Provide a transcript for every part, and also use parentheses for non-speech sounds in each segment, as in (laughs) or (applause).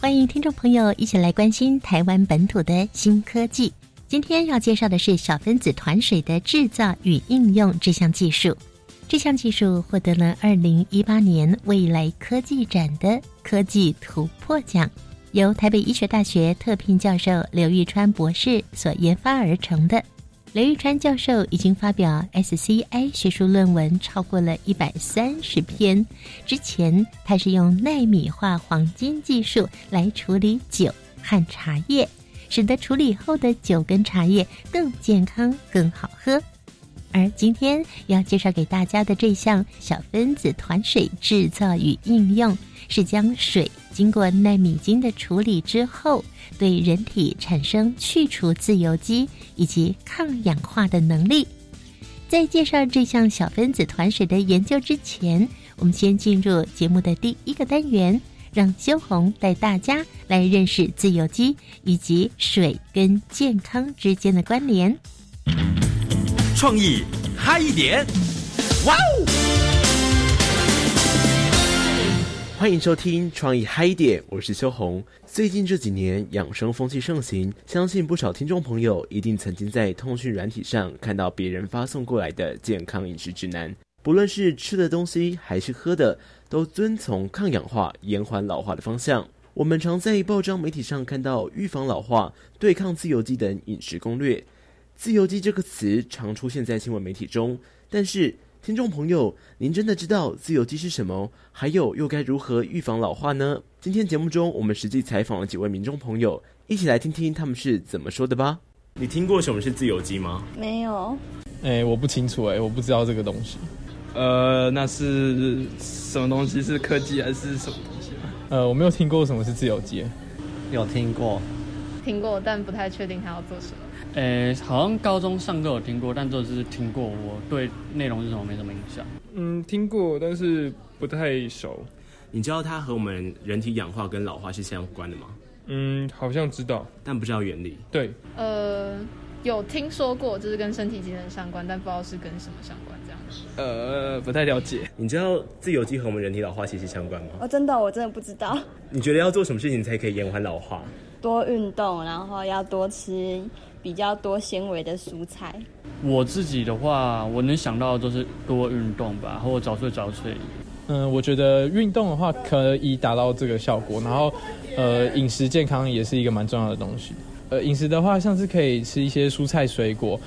欢迎听众朋友一起来关心台湾本土的新科技。今天要介绍的是小分子团水的制造与应用这项技术。这项技术获得了二零一八年未来科技展的科技突破奖，由台北医学大学特聘教授刘玉川博士所研发而成的。雷玉川教授已经发表 SCI 学术论文超过了一百三十篇。之前他是用纳米化黄金技术来处理酒和茶叶，使得处理后的酒跟茶叶更健康、更好喝。而今天要介绍给大家的这项小分子团水制造与应用，是将水经过纳米金的处理之后，对人体产生去除自由基以及抗氧化的能力。在介绍这项小分子团水的研究之前，我们先进入节目的第一个单元，让修红带大家来认识自由基以及水跟健康之间的关联。创意嗨一点，哇哦！欢迎收听创意嗨点，我是秋红。最近这几年养生风气盛行，相信不少听众朋友一定曾经在通讯软体上看到别人发送过来的健康饮食指南。不论是吃的东西还是喝的，都遵从抗氧化、延缓老化的方向。我们常在报章媒体上看到预防老化、对抗自由基等饮食攻略。自由基这个词常出现在新闻媒体中，但是听众朋友，您真的知道自由基是什么？还有又该如何预防老化呢？今天节目中，我们实际采访了几位民众朋友，一起来听听他们是怎么说的吧。你听过什么是自由基吗？没有。哎，我不清楚哎，我不知道这个东西。呃，那是什么东西？是科技还是什么东西吗？呃，我没有听过什么是自由基。有听过，听过，但不太确定他要做什么。诶，好像高中上课有听过，但这是听过，我对内容是什么没什么印象。嗯，听过，但是不太熟。你知道它和我们人体氧化跟老化是相关的吗？嗯，好像知道，但不知道原理。对，呃，有听说过，就是跟身体机能相关，但不知道是跟什么相关这样子。呃，不太了解。你知道自由基和我们人体老化息息相关吗？哦，真的，我真的不知道。你觉得要做什么事情才可以延缓老化？多运动，然后要多吃。比较多纤维的蔬菜。我自己的话，我能想到就是多运动吧，或者早睡早睡。嗯，我觉得运动的话可以达到这个效果。然后，呃，饮食健康也是一个蛮重要的东西。呃，饮食的话，像是可以吃一些蔬菜水果，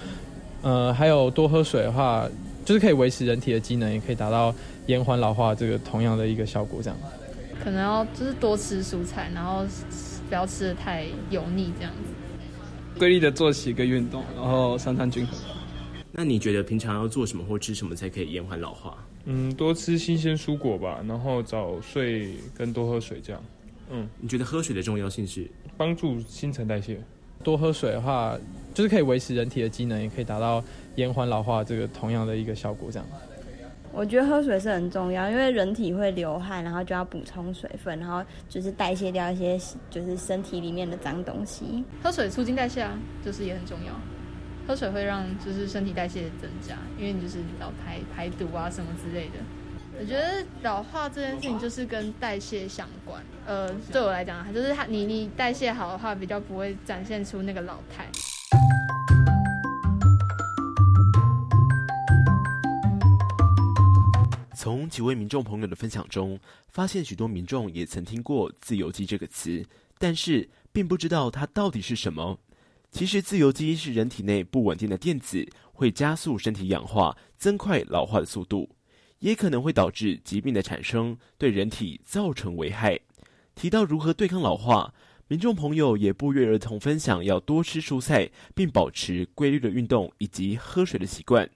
呃，还有多喝水的话，就是可以维持人体的机能，也可以达到延缓老化这个同样的一个效果。这样。可能要就是多吃蔬菜，然后不要吃的太油腻，这样子。规律的作息跟运动，然后三餐均衡。那你觉得平常要做什么或吃什么才可以延缓老化？嗯，多吃新鲜蔬果吧，然后早睡跟多喝水这样。嗯，你觉得喝水的重要性是？帮助新陈代谢。多喝水的话，就是可以维持人体的机能，也可以达到延缓老化这个同样的一个效果这样。我觉得喝水是很重要，因为人体会流汗，然后就要补充水分，然后就是代谢掉一些就是身体里面的脏东西。喝水促进代谢啊，就是也很重要。喝水会让就是身体代谢增加，因为你就是要排排毒啊什么之类的。我觉得老化这件事情就是跟代谢相关。呃，对我来讲，就是它你你代谢好的话，比较不会展现出那个老态。从几位民众朋友的分享中，发现许多民众也曾听过“自由基”这个词，但是并不知道它到底是什么。其实，自由基是人体内不稳定的电子，会加速身体氧化，增快老化的速度，也可能会导致疾病的产生，对人体造成危害。提到如何对抗老化，民众朋友也不约而同分享要多吃蔬菜，并保持规律的运动以及喝水的习惯。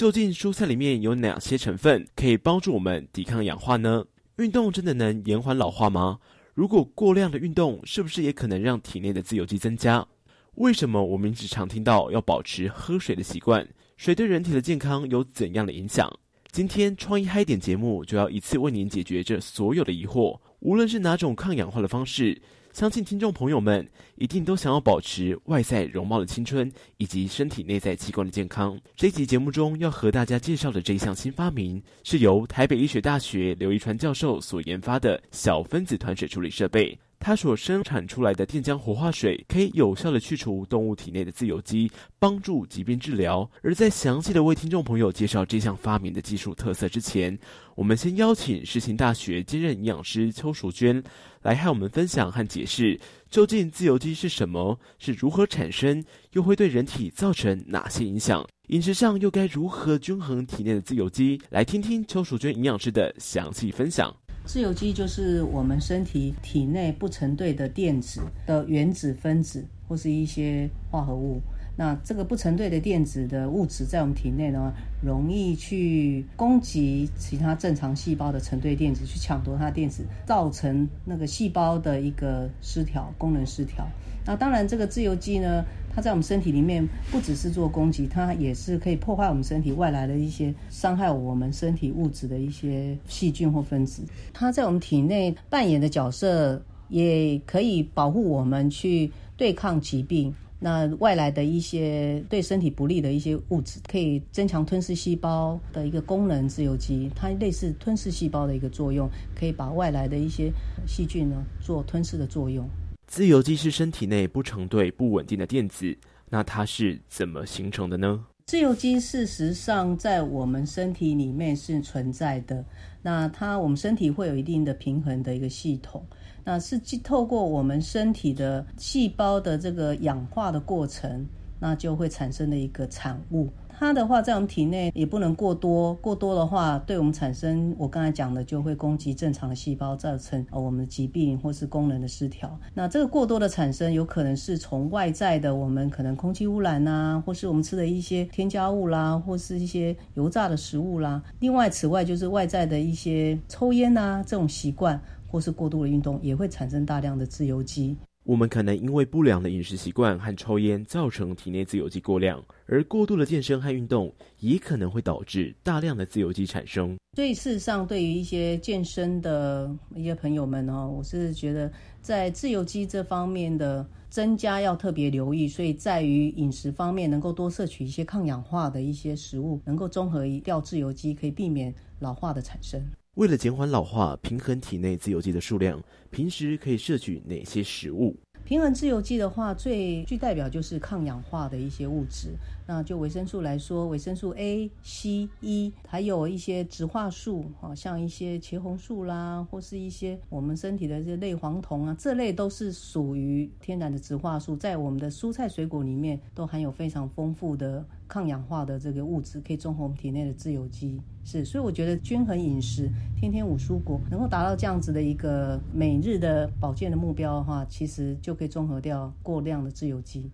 究竟蔬菜里面有哪些成分可以帮助我们抵抗氧化呢？运动真的能延缓老化吗？如果过量的运动，是不是也可能让体内的自由基增加？为什么我们一直常听到要保持喝水的习惯？水对人体的健康有怎样的影响？今天创意嗨点节目就要一次为您解决这所有的疑惑。无论是哪种抗氧化的方式，相信听众朋友们一定都想要保持外在容貌的青春，以及身体内在器官的健康。这集节目中要和大家介绍的这一项新发明，是由台北医学大学刘一川教授所研发的小分子团水处理设备。它所生产出来的电浆活化水，可以有效的去除动物体内的自由基，帮助疾病治疗。而在详细的为听众朋友介绍这项发明的技术特色之前，我们先邀请世新大学兼任营养师邱淑娟来和我们分享和解释，究竟自由基是什么，是如何产生，又会对人体造成哪些影响？饮食上又该如何均衡体内的自由基？来听听邱淑娟营养师的详细分享。自由基就是我们身体体内不成对的电子的原子分子或是一些化合物。那这个不成对的电子的物质在我们体内呢，容易去攻击其他正常细胞的成对电子，去抢夺它的电子，造成那个细胞的一个失调，功能失调。那当然，这个自由基呢，它在我们身体里面不只是做攻击，它也是可以破坏我们身体外来的一些伤害我们身体物质的一些细菌或分子。它在我们体内扮演的角色，也可以保护我们去对抗疾病。那外来的一些对身体不利的一些物质，可以增强吞噬细胞的一个功能。自由基它类似吞噬细胞的一个作用，可以把外来的一些细菌呢做吞噬的作用。自由基是身体内不成对、不稳定的电子，那它是怎么形成的呢？自由基事实上在我们身体里面是存在的，那它我们身体会有一定的平衡的一个系统。那是透过我们身体的细胞的这个氧化的过程，那就会产生的一个产物。它的话在我们体内也不能过多，过多的话对我们产生我刚才讲的就会攻击正常的细胞，造成呃我们的疾病或是功能的失调。那这个过多的产生有可能是从外在的我们可能空气污染呐，或是我们吃的一些添加物啦，或是一些油炸的食物啦。另外此外就是外在的一些抽烟呐这种习惯。或是过度的运动也会产生大量的自由基。我们可能因为不良的饮食习惯和抽烟，造成体内自由基过量，而过度的健身和运动也可能会导致大量的自由基产生。所以事实上，对于一些健身的一些朋友们哦，我是觉得在自由基这方面的增加要特别留意。所以在于饮食方面，能够多摄取一些抗氧化的一些食物，能够综合掉自由基，可以避免老化的产生。为了减缓老化，平衡体内自由基的数量，平时可以摄取哪些食物？平衡自由基的话，最具代表就是抗氧化的一些物质。那就维生素来说，维生素 A、C、E，还有一些植化素，啊，像一些茄红素啦，或是一些我们身体的这些类黄酮啊，这类都是属于天然的植化素，在我们的蔬菜水果里面都含有非常丰富的抗氧化的这个物质，可以中和我们体内的自由基。是，所以我觉得均衡饮食，天天五蔬果，能够达到这样子的一个每日的保健的目标的话，其实就可以综合掉过量的自由基。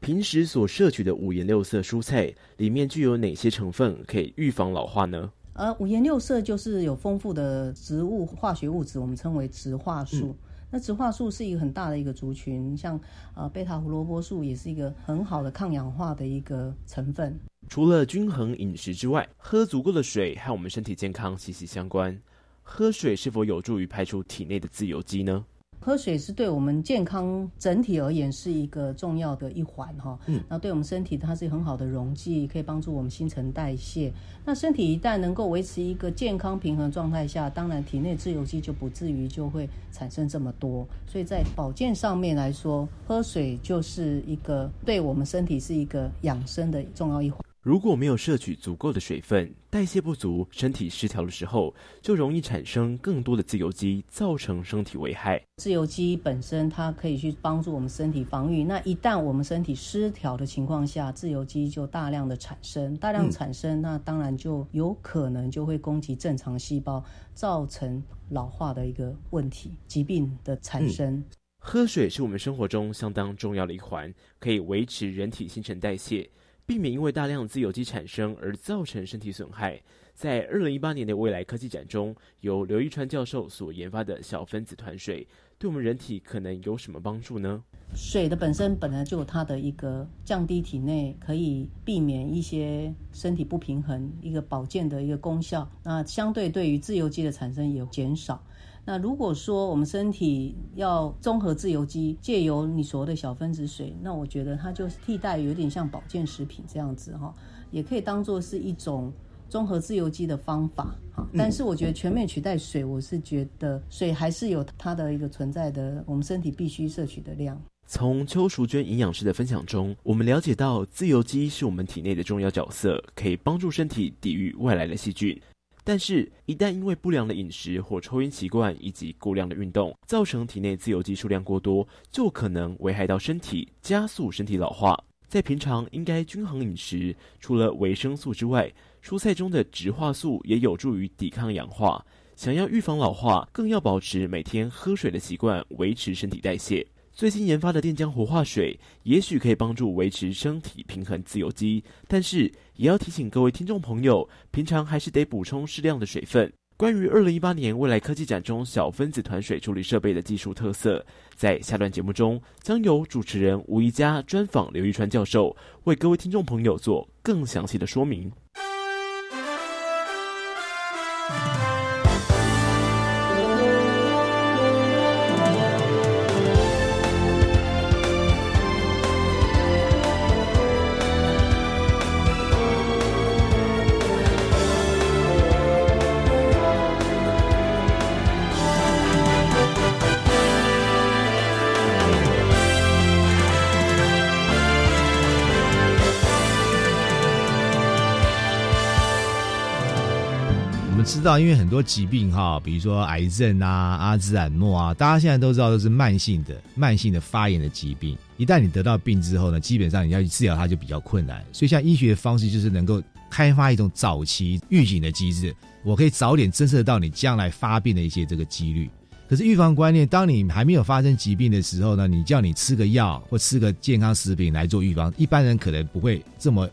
平时所摄取的五颜六色蔬菜里面具有哪些成分可以预防老化呢？呃，五颜六色就是有丰富的植物化学物质，我们称为植化素。那植化素是一个很大的一个族群，像呃贝塔胡萝卜素也是一个很好的抗氧化的一个成分。除了均衡饮食之外，喝足够的水和我们身体健康息息相关。喝水是否有助于排出体内的自由基呢？喝水是对我们健康整体而言是一个重要的一环哈，嗯，那对我们身体它是很好的溶剂，可以帮助我们新陈代谢。那身体一旦能够维持一个健康平衡状态下，当然体内自由基就不至于就会产生这么多。所以在保健上面来说，喝水就是一个对我们身体是一个养生的重要一环。如果没有摄取足够的水分，代谢不足，身体失调的时候，就容易产生更多的自由基，造成身体危害。自由基本身它可以去帮助我们身体防御，那一旦我们身体失调的情况下，自由基就大量的产生，大量产生，那当然就有可能就会攻击正常细胞，造成老化的一个问题，疾病的产生。喝水是我们生活中相当重要的一环，可以维持人体新陈代谢。避免因为大量自由基产生而造成身体损害。在二零一八年的未来科技展中，由刘一川教授所研发的小分子团水，对我们人体可能有什么帮助呢？水的本身本来就有它的一个降低体内可以避免一些身体不平衡一个保健的一个功效，那相对对于自由基的产生也减少。那如果说我们身体要综合自由基，借由你所谓的小分子水，那我觉得它就是替代，有点像保健食品这样子哈，也可以当做是一种综合自由基的方法哈。但是我觉得全面取代水，我是觉得水还是有它的一个存在的，我们身体必须摄取的量。从邱淑娟营养师的分享中，我们了解到自由基是我们体内的重要角色，可以帮助身体抵御外来的细菌。但是，一旦因为不良的饮食或抽烟习惯以及过量的运动，造成体内自由基数量过多，就可能危害到身体，加速身体老化。在平常应该均衡饮食，除了维生素之外，蔬菜中的植化素也有助于抵抗氧化。想要预防老化，更要保持每天喝水的习惯，维持身体代谢。最新研发的电浆活化水，也许可以帮助维持身体平衡自由基，但是也要提醒各位听众朋友，平常还是得补充适量的水分。关于二零一八年未来科技展中小分子团水处理设备的技术特色，在下段节目中将由主持人吴宜佳专访刘玉川教授，为各位听众朋友做更详细的说明。我们知道，因为很多疾病哈，比如说癌症啊、阿兹海默啊，大家现在都知道都是慢性的、慢性的发炎的疾病。一旦你得到病之后呢，基本上你要去治疗它就比较困难。所以，像医学的方式就是能够开发一种早期预警的机制，我可以早点侦测到你将来发病的一些这个几率。可是预防观念，当你还没有发生疾病的时候呢，你叫你吃个药或吃个健康食品来做预防，一般人可能不会这么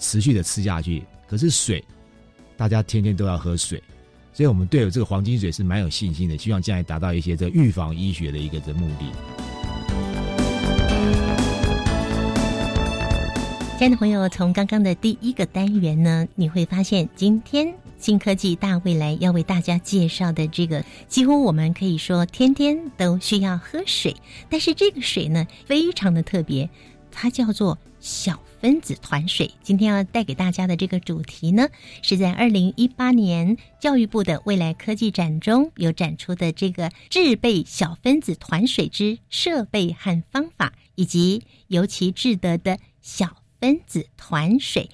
持续的吃下去。可是水。大家天天都要喝水，所以我们对有这个黄金水是蛮有信心的，希望将来达到一些这预防医学的一个这目的。亲爱的朋友，从刚刚的第一个单元呢，你会发现今天新科技大未来要为大家介绍的这个，几乎我们可以说天天都需要喝水，但是这个水呢，非常的特别，它叫做小。分子团水，今天要带给大家的这个主题呢，是在二零一八年教育部的未来科技展中有展出的这个制备小分子团水之设备和方法，以及尤其制得的小分子团水。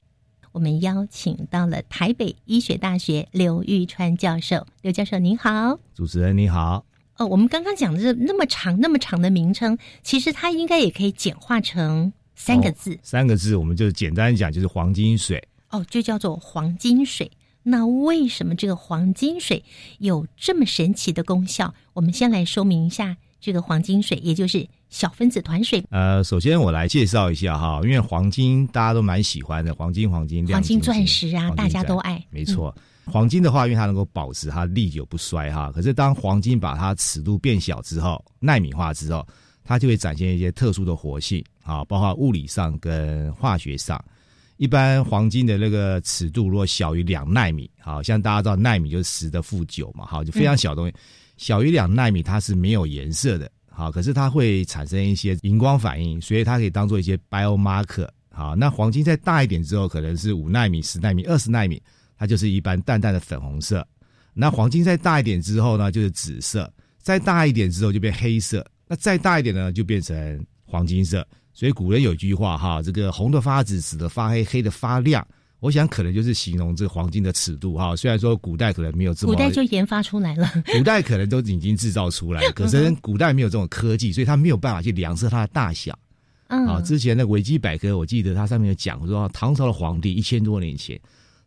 我们邀请到了台北医学大学刘玉川教授，刘教授您好，主持人你好。哦，我们刚刚讲的这那么长那么长的名称，其实它应该也可以简化成。三个字，三个字，我们就简单讲，就是黄金水。哦，就叫做黄金水。那为什么这个黄金水有这么神奇的功效？我们先来说明一下这个黄金水，也就是小分子团水。呃，首先我来介绍一下哈，因为黄金大家都蛮喜欢的，黄金、黄金、黄金钻石啊，大家都爱。没错，黄金的话，因为它能够保持它历久不衰哈。可是当黄金把它尺度变小之后，纳米化之后。它就会展现一些特殊的活性啊，包括物理上跟化学上。一般黄金的那个尺度如果小于两纳米，好像大家知道纳米就是十的负九嘛，好就非常小的东西，小于两纳米它是没有颜色的，好，可是它会产生一些荧光反应，所以它可以当做一些 biomarker。好，那黄金再大一点之后，可能是五纳米、十纳米、二十纳米，它就是一般淡淡的粉红色。那黄金再大一点之后呢，就是紫色，再大一点之后就变黑色。那再大一点呢，就变成黄金色。所以古人有一句话哈，这个红的发紫，紫的发黑，黑的发亮。我想可能就是形容这个黄金的尺度哈。虽然说古代可能没有这么，古代就研发出来了，古代可能都已经制造出来，可是古代没有这种科技，所以他没有办法去量测它的大小。啊，之前的维基百科我记得它上面有讲说，唐朝的皇帝一千多年前，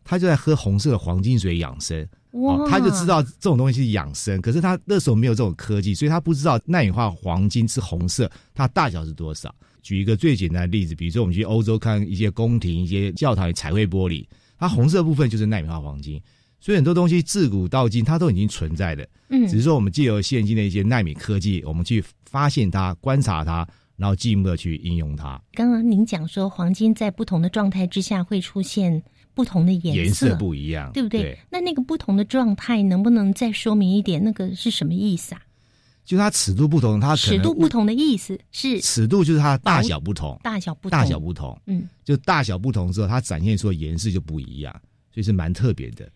他就在喝红色的黄金水养生。哇！他就知道这种东西是养生，可是他那时候没有这种科技，所以他不知道纳米化黄金是红色，它大小是多少。举一个最简单的例子，比如说我们去欧洲看一些宫廷、一些教堂的彩绘玻璃，它红色部分就是纳米化黄金。所以很多东西自古到今它都已经存在的，嗯只是说我们借由现今的一些纳米科技，我们去发现它、观察它，然后进一步的去应用它。刚刚您讲说，黄金在不同的状态之下会出现不同的颜颜色不一样，对不对？对。那那个不同的状态，能不能再说明一点？那个是什么意思啊？就它尺度不同，它尺度不同的意思是尺度就是它大小不同，大小不同，大小不同，嗯，就大小不同之后，它展现出的颜色就不一样，所以是蛮特别的。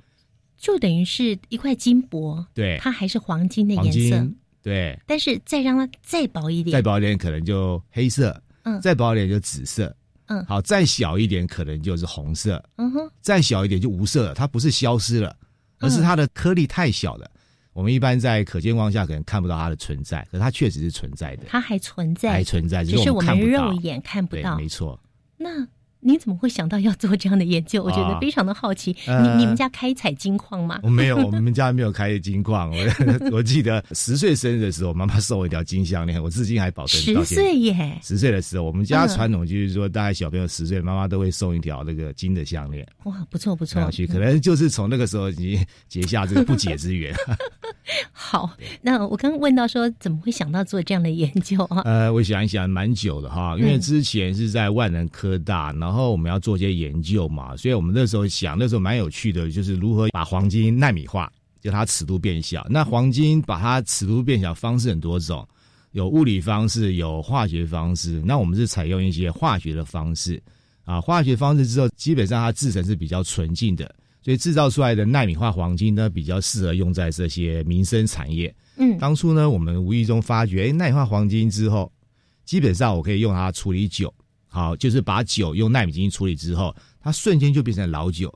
就等于是一块金箔，对。它还是黄金的颜色，对，但是再让它再薄一点，再薄一点可能就黑色，嗯。再薄一点就紫色，嗯好，再小一点可能就是红色，嗯哼，再小一点就无色了，它不是消失了，而是它的颗粒太小了。我们一般在可见光下可能看不到它的存在，可是它确实是存在的，它还存在，还存在，是只是我们看不到肉眼看不对，到。没错。那您怎么会想到要做这样的研究？我觉得啊非常的好奇。呃你你们家开采金矿吗？我没有，(laughs) 我们家没有开金矿。我 (laughs) 我记得十岁生日的时候，妈妈送我一条金项链，我至今还保存到十。岁耶！十岁的时候，我们家嗯传统就是说，大概小朋友十岁，妈妈都会送一条那个金的项链，哇，不错不错。可能就是从那个时候已经结下这个不解之缘。(laughs) 好，那我刚刚问到说，怎么会想到做这样的研究啊？呃，我想一想，蛮久的哈，因为之前是在万能科大，然后我们要做一些研究嘛，所以我们那时候想，那时候蛮有趣的，就是如何把黄金纳米化，就它尺度变小。那黄金把它尺度变小方式很多种，有物理方式，有化学方式。那我们是采用一些化学的方式啊，化学方式之后，基本上它制成是比较纯净的，所以制造出来的纳米化黄金呢，比较适合用在这些民生产业。嗯，当初呢，我们无意中发觉，哎，纳米化黄金之后，基本上我可以用它处理酒，好，就是把酒用纳米金处理之后，它瞬间就变成老酒，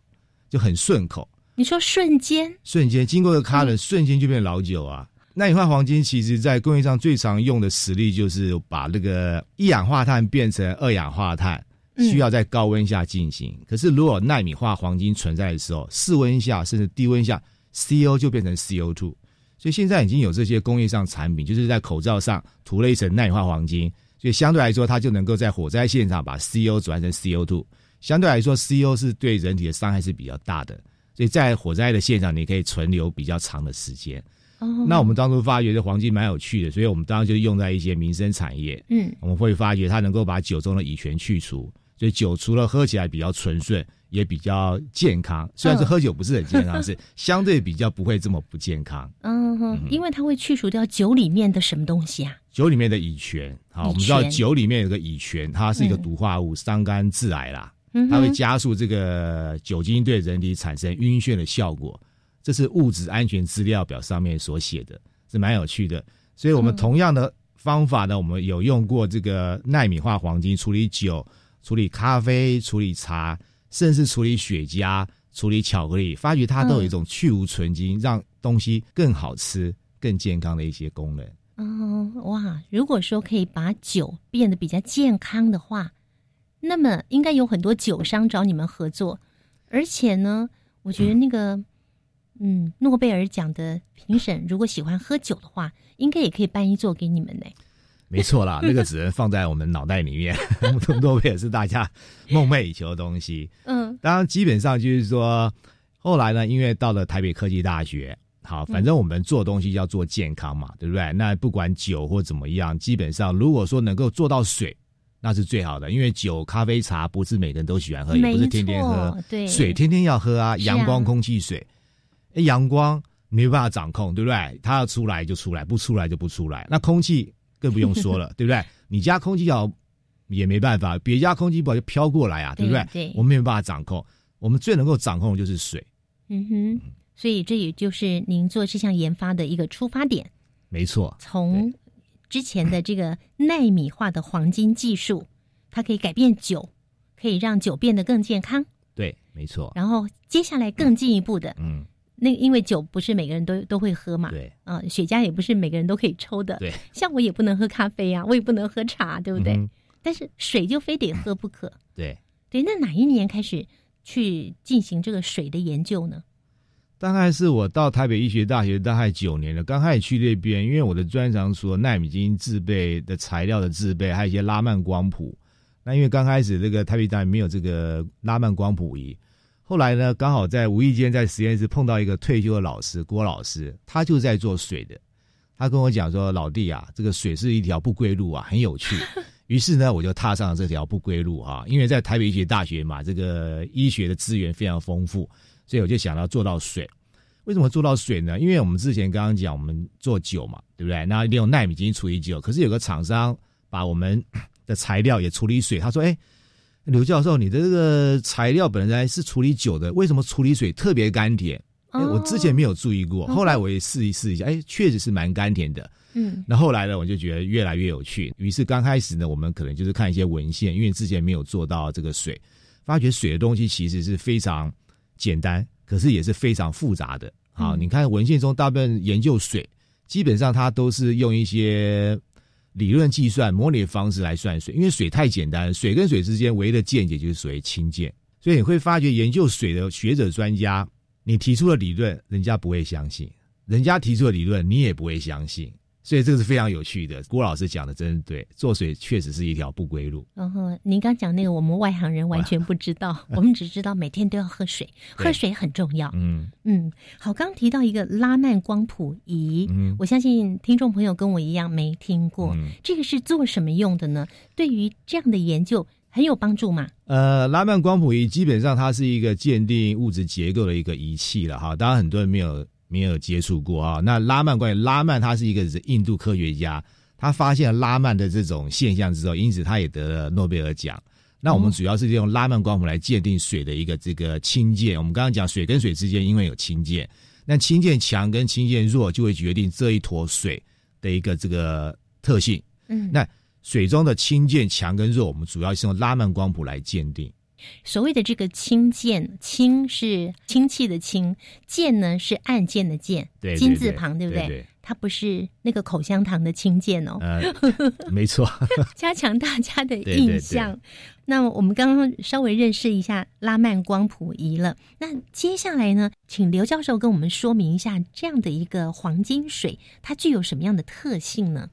就很顺口，你说瞬间，瞬间经过个卡冷，瞬间就变老酒啊。纳米化黄金其实在工业上最常用的实例就是把那个一氧化碳变成二氧化碳，嗯需要在高温下进行。可是如果纳米化黄金存在的时候，室温下甚至低温下，CO 就变成 CO2。所以现在已经有这些工业上产品，就是在口罩上涂了一层纳米化黄金，所以相对来说，它就能够在火灾现场把 CO 转成 CO2。相对来说，CO 是对人体的伤害是比较大的，所以在火灾的现场，你可以存留比较长的时间。哦，那我们当初发觉这黄金蛮有趣的，所以我们当然就用在一些民生产业。嗯我们会发觉它能够把酒中的乙醛去除，所以酒除了喝起来比较纯顺，也比较健康。虽然说嗯喝酒不是很健康，(laughs) 是相对比较不会这么不健康。嗯哼，因为它会去除掉酒里面的什么东西啊？酒里面的乙醛，好，我们知道酒里面有个乙醛，它是一个嗯毒化物，伤肝致癌啦。它会加速这个酒精对人体产生晕眩的效果，这是物质安全资料表上面所写的，是蛮有趣的。所以我们嗯同样的方法呢，我们有用过这个纳米化黄金处理酒、处理咖啡、处理茶，甚至处理雪茄、处理巧克力，发觉它都有一种去无存精，让东西更好吃、更健康的一些功能。哦，哇！如果说可以把酒变得比较健康的话，那么应该有很多酒商找你们合作，而且呢，我觉得那个，嗯，诺贝尔奖的评审如果喜欢喝酒的话，应该也可以办一座给你们呢。(laughs) 没错啦，那个只能放在我们脑袋里面，(laughs) 诺贝尔是大家 (laughs) 梦寐以求的东西。嗯当然，基本上就是说，后来呢，因为到了台北科技大学，好，反正我们做东西要做健康嘛，对不对？那不管酒或怎么样，基本上如果说能够做到水，那是最好的，因为酒、咖啡、茶不是每个人都喜欢喝，也不是天天喝，对水天天要喝啊，阳光、空气、水，诶阳光没办法掌控，对不对？它要出来就出来，不出来就不出来。那空气更不用说了，(laughs) 对不对？你家空气好也没办法，别家空气不好就飘过来啊，对不对？对对我们没有办法掌控，我们最能够掌控的就是水，嗯哼，所以这也就是您做这项研发的一个出发点。没错，从之前的这个纳米化的黄金技术，它可以改变酒，可以让酒变得更健康。对，没错，然后接下来更进一步的，嗯，那因为酒不是每个人都都会喝嘛，对，啊、雪茄也不是每个人都可以抽的，对，像我也不能喝咖啡啊，我也不能喝茶，对不对？嗯但是水就非得喝不可，对。对。那哪一年开始去进行这个水的研究呢？大概是我到台北医学大学大概九年了，刚开始去那边，因为我的专长除了纳米金制备的材料的制备，还有一些拉曼光谱。那因为刚开始这个台北大学没有这个拉曼光谱仪，后来呢，刚好在无意间在实验室碰到一个退休的老师郭老师，他就在做水的。他跟我讲说：“老弟啊，这个水是一条不归路啊，很有趣。(laughs) ”于是呢，我就踏上了这条不归路哈。因为在台北医学大学嘛，这个医学的资源非常丰富。所以我就想到做到水，为什么做到水呢？因为我们之前刚刚讲我们做酒嘛，对不对？那利用纳米进行处理酒，可是有个厂商把我们的材料也处理水，他说：“哎，刘教授，你的这个材料本来是处理酒的，为什么处理水特别甘甜？”哎，我之前没有注意过，后来我也试一试一下，哎，确实是蛮甘甜的。嗯，那后来呢，我就觉得越来越有趣。于是刚开始呢，我们可能就是看一些文献，因为之前没有做到这个水，发觉水的东西其实是非常。简单，可是也是非常复杂的。好，你看文献中大部分研究水，基本上它都是用一些理论计算、模拟的方式来算水，因为水太简单，水跟水之间唯一的见解就是所谓氢键。所以你会发觉，研究水的学者专家，你提出的理论，人家不会相信；人家提出的理论，你也不会相信。所以这个是非常有趣的，郭老师讲的真对，做水确实是一条不归路。然后您刚讲那个，我们外行人完全不知道，(laughs) 我们只知道每天都要喝水，喝水很重要。嗯嗯，好，刚提到一个拉曼光谱仪，我相信听众朋友跟我一样没听过，这个是做什么用的呢？对于这样的研究很有帮助吗？呃，拉曼光谱仪基本上它是一个鉴定物质结构的一个仪器了哈，当然很多人没有。没有接触过啊？那拉曼关于拉曼，他是一个印度科学家，他发现了拉曼的这种现象之后，因此他也得了诺贝尔奖。那我们主要是用拉曼光谱来鉴定水的一个这个氢键。我们刚刚讲水跟水之间因为有氢键，那氢键强跟氢键弱就会决定这一坨水的一个这个特性。嗯，那水中的氢键强跟弱，我们主要是用拉曼光谱来鉴定。所谓的这个氢键，氢是氢气的氢，键呢是按键的键，金字旁，对不对？它不是那个口香糖的氢键哦。(laughs) 没错。加强大家的印象。那我们刚刚稍微认识一下拉曼光谱仪了。那接下来呢，请刘教授跟我们说明一下这样的一个黄金水，它具有什么样的特性呢？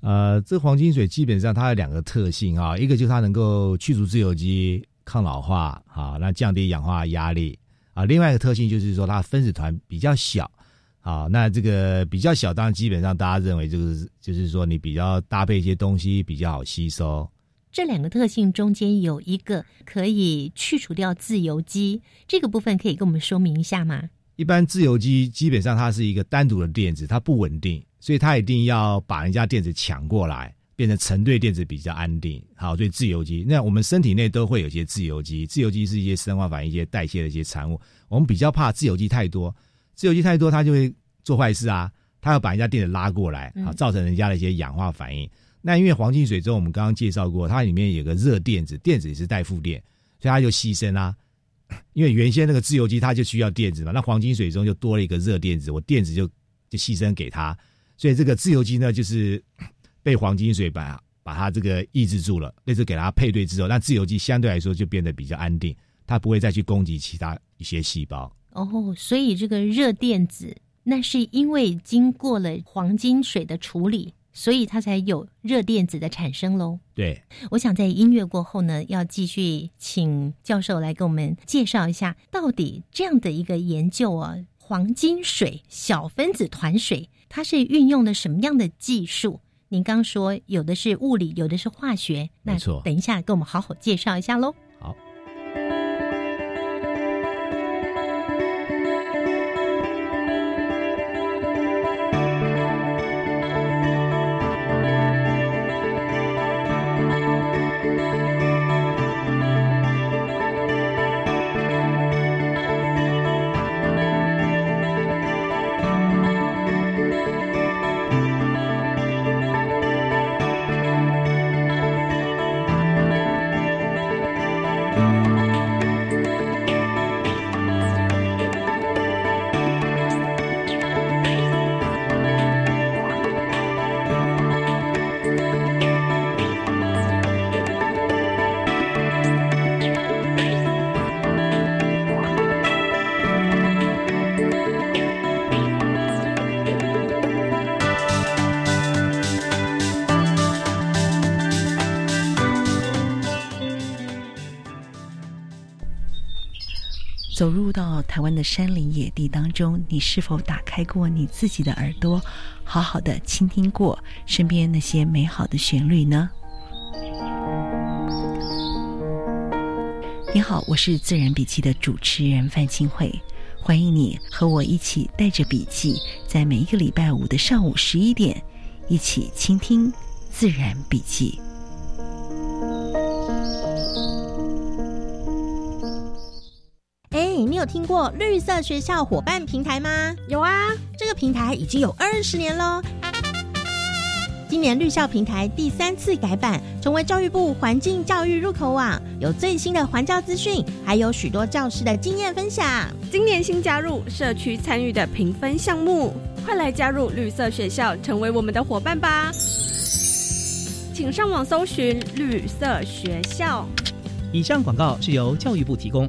呃，这黄金水基本上它有两个特性啊，一个就是它能够去除自由基。抗老化，啊，那降低氧化压力啊。另外一个特性就是说，它分子团比较小，啊，那这个比较小，当然基本上大家认为就是就是说，你比较搭配一些东西比较好吸收。这两个特性中间有一个可以去除掉自由基，这个部分可以跟我们说明一下吗？一般自由基基本上它是一个单独的电子，它不稳定，所以它一定要把人家电子抢过来。变成成对电子比较安定，好，所以自由基。那我们身体内都会有些自由基，自由基是一些生化反应、一些代谢的一些产物。我们比较怕自由基太多，自由基太多，它就会做坏事啊，它要把人家电子拉过来，啊，造成人家的一些氧化反应。那因为黄金水中，我们刚刚介绍过，它里面有个热电子，电子也是带负电，所以它就牺牲啦。因为原先那个自由基它就需要电子嘛，那黄金水中就多了一个热电子，我电子就就牺牲给它，所以这个自由基呢就是。被黄金水把把它这个抑制住了，那次给它配对之后，那自由基相对来说就变得比较安定，它不会再去攻击其他一些细胞。哦，所以这个热电子那是因为经过了黄金水的处理，所以它才有热电子的产生喽。对，我想在音乐过后呢，要继续请教授来给我们介绍一下，到底这样的一个研究啊，黄金水小分子团水，它是运用了什么样的技术？您刚说有的是物理，有的是化学，那等一下跟我们好好介绍一下喽。走入到台湾的山林野地当中，你是否打开过你自己的耳朵，好好的倾听过身边那些美好的旋律呢？你好，我是自然笔记的主持人范清慧，欢迎你和我一起带着笔记，在每一个礼拜五的上午十一点，一起倾听自然笔记。有听过绿色学校伙伴平台吗？有啊，这个平台已经有二十年喽。今年绿校平台第三次改版，成为教育部环境教育入口网，有最新的环教资讯，还有许多教师的经验分享。今年新加入社区参与的评分项目，快来加入绿色学校，成为我们的伙伴吧！请上网搜寻绿色学校。以上广告是由教育部提供。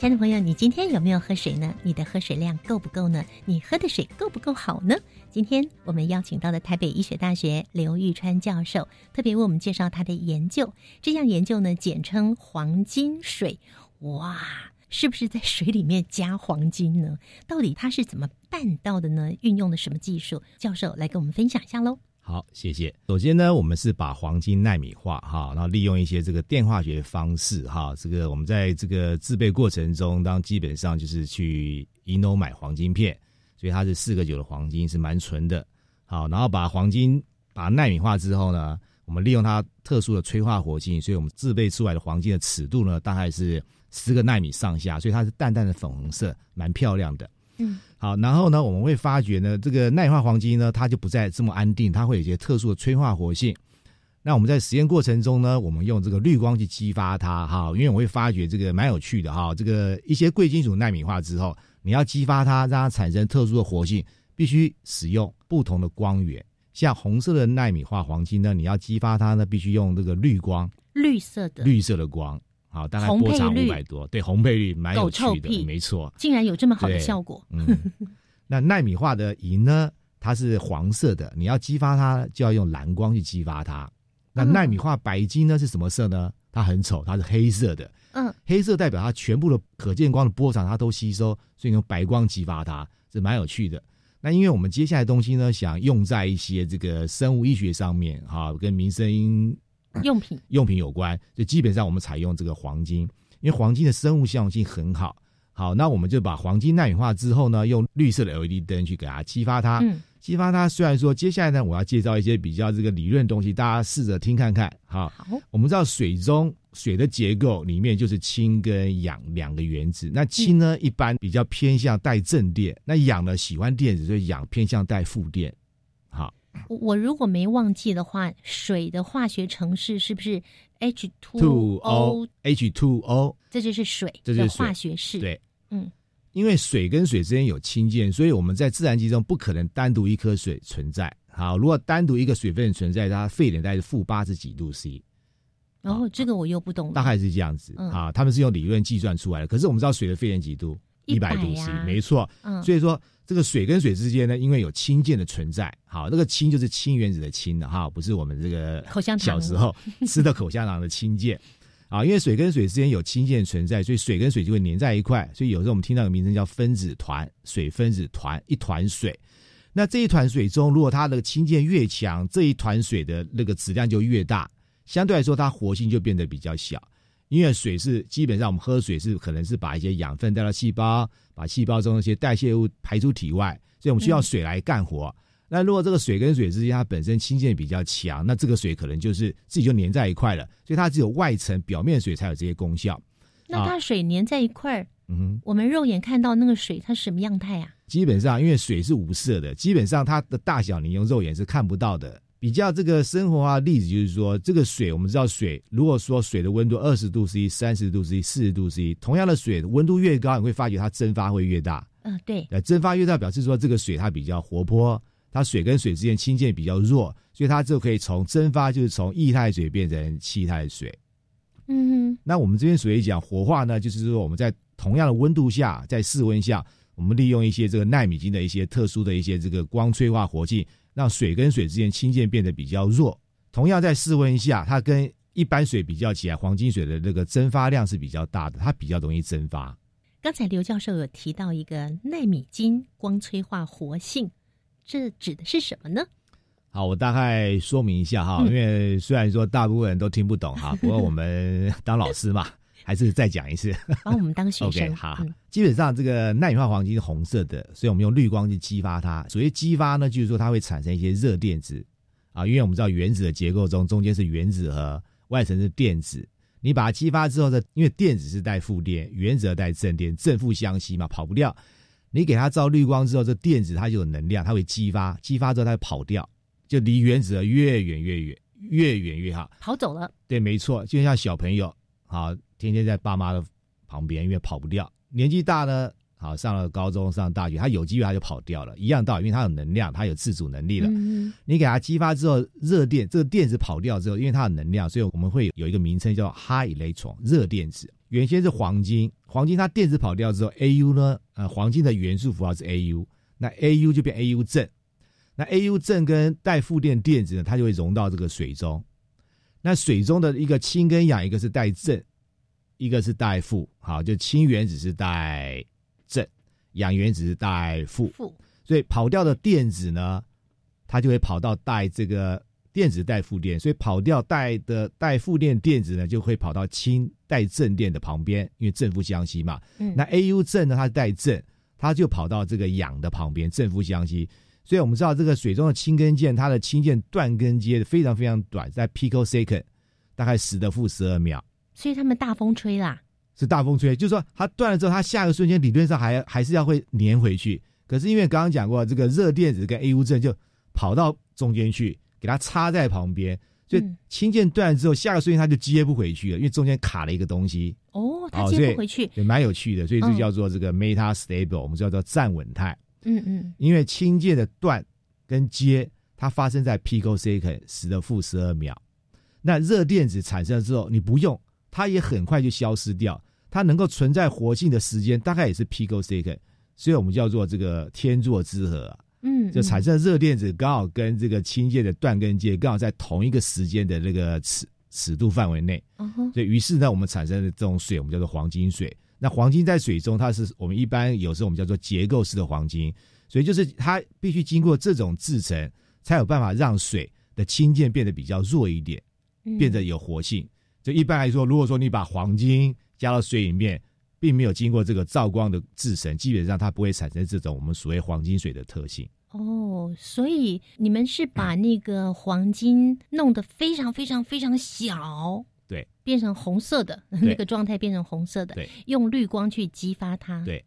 亲爱的朋友，你今天有没有喝水呢？你的喝水量够不够呢？你喝的水够不够好呢？今天我们邀请到了台北医学大学刘玉川教授，特别为我们介绍他的研究。这项研究呢，简称黄金水。哇，是不是在水里面加黄金呢？到底它是怎么办到的呢？运用的什么技术？教授来跟我们分享一下喽。好，谢谢。首先呢，我们是把黄金纳米化哈，然后利用一些这个电化学方式哈，这个我们在这个制备过程中，当基本上就是去银楼买黄金片，所以它是四个九的黄金，是蛮纯的。好，然后把黄金把纳米化之后呢，我们利用它特殊的催化活性，所以我们制备出来的黄金的尺度呢，大概是十个纳米上下，所以它是淡淡的粉红色，蛮漂亮的。嗯，好，然后呢，我们会发觉呢，这个耐化黄金呢，它就不再这么安定，它会有一些特殊的催化活性。那我们在实验过程中呢，我们用这个绿光去激发它，哈，因为我会发觉这个蛮有趣的哈，这个一些贵金属纳米化之后，你要激发它，让它产生特殊的活性，必须使用不同的光源。像红色的纳米化黄金呢，你要激发它呢，必须用这个绿光，绿色的，绿色的光。好，大概波长五百多，对，红配率蛮有趣的，没错，竟然有这么好的效果。嗯，那纳米化的银呢，它是黄色的，你要激发它就要用蓝光去激发它。那纳米化白金呢是什么色呢？它很丑，它是黑色的。嗯，黑色代表它全部的可见光的波长它都吸收，所以用白光激发它，是蛮有趣的。那因为我们接下来东西呢，想用在一些这个生物医学上面，哈，跟民生。用品用品有关，就基本上我们采用这个黄金，因为黄金的生物效用性很好。好，那我们就把黄金纳米化之后呢，用绿色的 LED 灯去给它激发它。嗯，激发它。虽然说接下来呢，我要介绍一些比较这个理论东西，大家试着听看看。好，我们知道水中水的结构里面就是氢跟氧两个原子。那氢呢，一般比较偏向带正电；那氧呢，喜欢电子，所以氧偏向带负电。我如果没忘记的话，水的化学程式是不是 H two O H two O？这就是水这就是化学式。对，嗯，因为水跟水之间有氢键，所以我们在自然界中不可能单独一颗水存在。好，如果单独一个水分存在，它沸点大概是负八十几度 C。然后这个我又不懂，大概是这样子嗯啊。他们是用理论计算出来的，可是我们知道水的沸点几度？一百度 C，没错。嗯，所以说。这个水跟水之间呢，因为有氢键的存在，好，那个氢就是氢原子的氢的哈，不是我们这个口香糖小时候 (laughs) 吃的口香糖的氢键啊。因为水跟水之间有氢键存在，所以水跟水就会粘在一块。所以有时候我们听到个名称叫分子团，水分子团一团水。那这一团水中，如果它的氢键越强，这一团水的那个质量就越大。相对来说它活性就变得比较小。因为水是基本上我们喝水是可能是把一些养分带到细胞，把细胞中一些代谢物排出体外，所以我们需要水来干活。那如果这个水跟水之间它本身氢键比较强，那这个水可能就是自己就粘在一块了，所以它只有外层表面水才有这些功效。那它水粘在一块儿，嗯，我们肉眼看到那个水它什么样态啊？基本上因为水是无色的，基本上它的大小你用肉眼是看不到的。比较这个生活化的例子就是说，这个水我们知道水，如果说水的温度二十度 C、三十度 C、四十度 C，同样的水温度越高，你会发觉它蒸发会越大。嗯，对。呃，蒸发越大表示说这个水它比较活泼，它水跟水之间氢键比较弱，所以它就可以从蒸发就是从液态水变成气态水。嗯哼。那我们这边所谓讲活化呢，就是说我们在同样的温度下，在室温下，我们利用一些这个纳米金的一些特殊的一些这个光催化活性。让水跟水之间氢键变得比较弱，同样在室温下，它跟一般水比较起来，黄金水的那个蒸发量是比较大的，它比较容易蒸发。刚才刘教授有提到一个纳米金光催化活性，这指的是什么呢？好，我大概说明一下哈，因为虽然说大部分人都听不懂哈，不过我们 (laughs) 当老师嘛。还是再讲一次，帮我们当学生。(laughs) OK，好。基本上这个纳米化黄金是红色的，所以我们用绿光去激发它。所谓激发呢，就是说它会产生一些热电子啊，因为我们知道原子的结构中，中间是原子核，外层是电子。你把它激发之后呢，因为电子是带负电，原子带正电，正负相吸嘛，跑不掉。你给它照绿光之后，这电子它就有能量，它会激发，激发之后它会跑掉，就离原子核越远越远，越远越好，跑走了。对，没错，就像小朋友，好。天天在爸妈的旁边，因为跑不掉。年纪大呢，好上了高中、上大学，他有机会他就跑掉了。一样道理，因为他有能量，他有自主能力了。你给他激发之后，热电这个电子跑掉之后，因为它有能量，所以我们会有一个名称叫 high electron 热电子。原先是黄金，黄金它电子跑掉之后，Au 呢，呃，黄金的元素符号是 Au，那 Au 就变 Au 正。那 Au 正跟带负电电子呢，它就会融到这个水中。那水中的一个氢跟氧，一个是带正。一个是带负，好，就氢原子是带正，氧原子是带负，负，所以跑掉的电子呢，它就会跑到带这个电子带负电，所以跑掉带的带负电电子呢，就会跑到氢带正电的旁边，因为正负相吸嘛。嗯，那 Au 正呢，它是带正，它就跑到这个氧的旁边，正负相吸。所以我们知道这个水中的氢根键，它的氢键断根接的非常非常短，在 picosecond，大概十的负十二秒。所以他们大风吹啦，是大风吹，就是说它断了之后，它下个瞬间理论上还还是要会粘回去。可是因为刚刚讲过，这个热电子跟 A-U 正就跑到中间去，给它插在旁边，所以氢键断了之后，下个瞬间它就接不回去了，因为中间卡了一个东西。哦，它接不回去，也蛮有趣的。所以就叫做这个 meta stable，我们叫做站稳态。嗯嗯，因为氢键的断跟接，它发生在 picosecond 十的负十二秒。那热电子产生了之后，你不用。它也很快就消失掉，它能够存在活性的时间大概也是 picosecond，所以我们叫做这个天作之合啊，嗯，就产生热电子刚好跟这个氢键的断根键刚好在同一个时间的那个尺尺度范围内，所以于是呢，我们产生的这种水我们叫做黄金水。那黄金在水中，它是我们一般有时候我们叫做结构式的黄金，所以就是它必须经过这种制成，才有办法让水的氢键变得比较弱一点，变得有活性。就一般来说，如果说你把黄金加到水里面，并没有经过这个照光的制成，基本上它不会产生这种我们所谓黄金水的特性。哦，所以你们是把那个黄金弄得非常非常非常小，对，变成红色的那个状态，变成红色的，对，用绿光去激发它，对。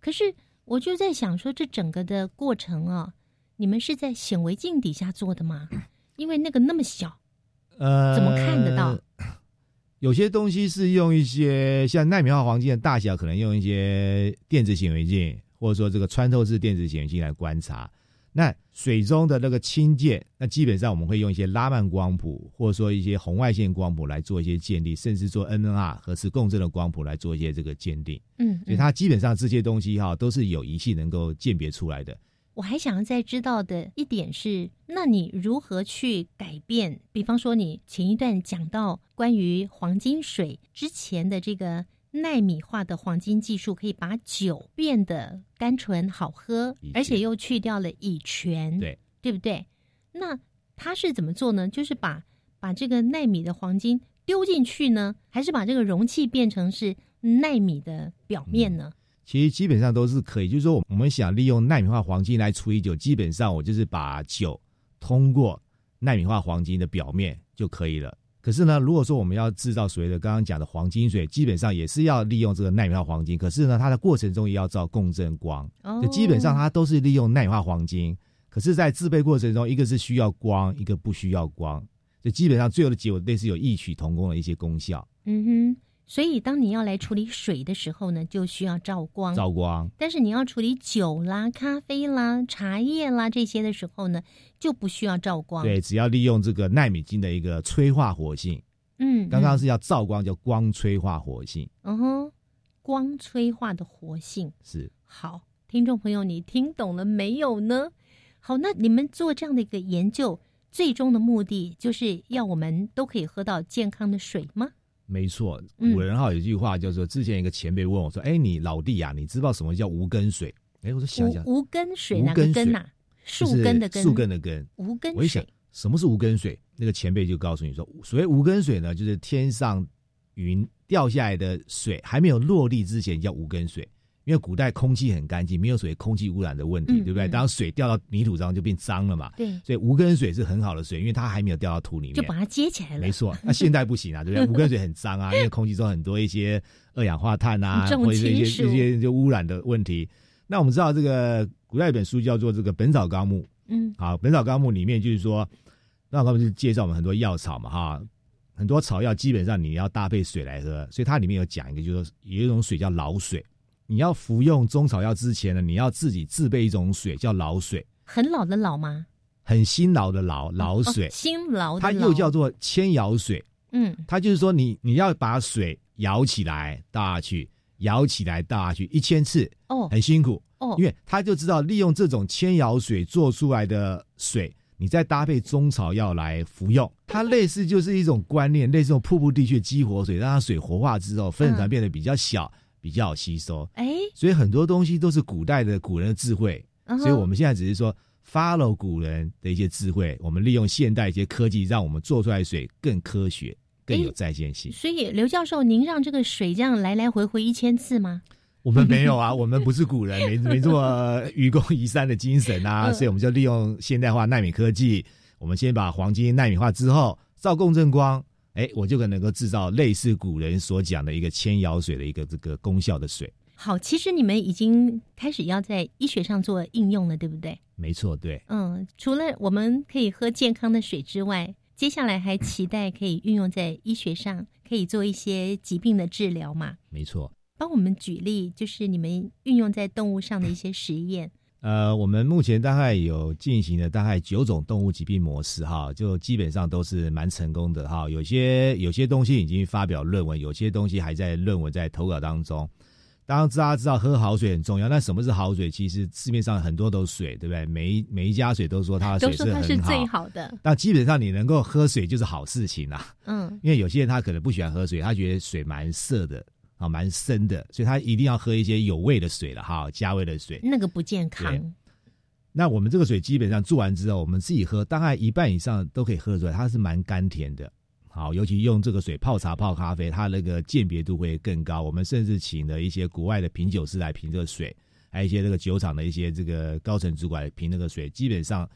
可是我就在想说，这整个的过程啊，你们是在显微镜底下做的吗？因为那个那么小，呃，怎么看得到？有些东西是用一些像纳米化黄金的大小，可能用一些电子显微镜，或者说这个穿透式电子显微镜来观察。那水中的那个氢键，那基本上我们会用一些拉曼光谱，或者说一些红外线光谱来做一些鉴定，甚至做 NNR 核磁共振的光谱来做一些这个鉴定。嗯，所以它基本上这些东西哈都是有仪器能够鉴别出来的。我还想要再知道的一点是，那你如何去改变？比方说，你前一段讲到关于黄金水之前的这个纳米化的黄金技术，可以把酒变得甘醇好喝，而且又去掉了乙醛，对对不对？那它是怎么做呢？就是把把这个纳米的黄金丢进去呢，还是把这个容器变成是纳米的表面呢？其实基本上都是可以，就是说我们想利用纳米化黄金来除以酒，基本上我就是把酒通过纳米化黄金的表面就可以了。可是呢，如果说我们要制造所谓的刚刚讲的黄金水，基本上也是要利用这个纳米化黄金。可是呢，它的过程中也要照共振光，就基本上它都是利用纳米化黄金。可是，在制备过程中，一个是需要光，一个不需要光，就基本上最后的结果类似有异曲同工的一些功效。嗯哼，所以当你要来处理水的时候呢，就需要照光。照光。但是你要处理酒啦、咖啡啦、茶叶啦这些的时候呢，就不需要照光。对，只要利用这个纳米金的一个催化活性。嗯，刚刚是要照光，叫光催化活性。嗯哼，光催化的活性是好。听众朋友，你听懂了没有呢？好，那你们做这样的一个研究，最终的目的就是要我们都可以喝到健康的水吗？没错，古人哈有句话叫做，之前一个前辈问我说：“哎，你老弟呀，你知道什么叫无根水？”哎，我说想想，无根水哪个根呐？树根的根，树根的根，无根。我一想，什么是无根水？那个前辈就告诉你说，所谓无根水呢，就是天上云掉下来的水还没有落地之前叫无根水。因为古代空气很干净，没有所谓空气污染的问题，对不对？当水掉到泥土上就变脏了嘛。对，所以无根水是很好的水，因为它还没有掉到土里面，就把它接起来了。没错，那现在不行啊，对不对？无根水很脏啊，(laughs) 因为空气中很多一些二氧化碳啊，或者一些一些就污染的问题。那我们知道这个古代一本书叫做这个《本草纲目》，嗯，好，《本草纲目》里面就是说，那他们就介绍我们很多药草嘛，哈，很多草药基本上你要搭配水来喝，所以它里面有讲一个，就是说有一种水叫老水。你要服用中草药之前呢，你要自己自备一种水，叫老水。很老的老吗？很辛劳的老老水，辛劳。它又叫做千摇水。嗯，它就是说，你你要把水摇起来倒下去，摇起来倒下去一千次。哦，很辛苦。哦，因为他就知道利用这种千摇水做出来的水，你再搭配中草药来服用，它类似就是一种观念，类似种瀑布地区激活水，让它水活化之后，分子团变得比较小。比较好吸收，哎，所以很多东西都是古代的古人的智慧，所以我们现在只是说 follow 古人的一些智慧，我们利用现代一些科技，让我们做出来水更科学、更有再现性。所以刘教授，您让这个水这样来来回回一千次吗？我们没有啊，(laughs) 我们不是古人，没没这么愚公移山的精神啊，所以我们就利用现代化纳米科技，我们先把黄金纳米化之后，照共振光。哎，我就可能够制造类似古人所讲的一个千窑水的一个这个功效的水。好，其实你们已经开始要在医学上做应用了，对不对？没错，对。嗯，除了我们可以喝健康的水之外，接下来还期待可以运用在医学上，可以做一些疾病的治疗嘛？没错。帮我们举例，就是你们运用在动物上的一些实验。呃，我们目前大概有进行了大概九种动物疾病模式，哈，就基本上都是蛮成功的，哈。有些有些东西已经发表论文，有些东西还在论文在投稿当中。当然，大家知道喝好水很重要，那什么是好水？其实市面上很多都是水，对不对？每一每一家水都说它的水是很好，最好的。但基本上你能够喝水就是好事情啦。嗯，因为有些人他可能不喜欢喝水，他觉得水蛮涩的。啊，蛮深的，所以他一定要喝一些有味的水了哈，加味的水，那个不健康。那我们这个水基本上做完之后，我们自己喝，大概一半以上都可以喝出来，它是蛮甘甜的。好，尤其用这个水泡茶、泡咖啡，它那个鉴别度会更高。我们甚至请了一些国外的品酒师来评这个水，还有一些这个酒厂的一些这个高层主管评那个水，基本上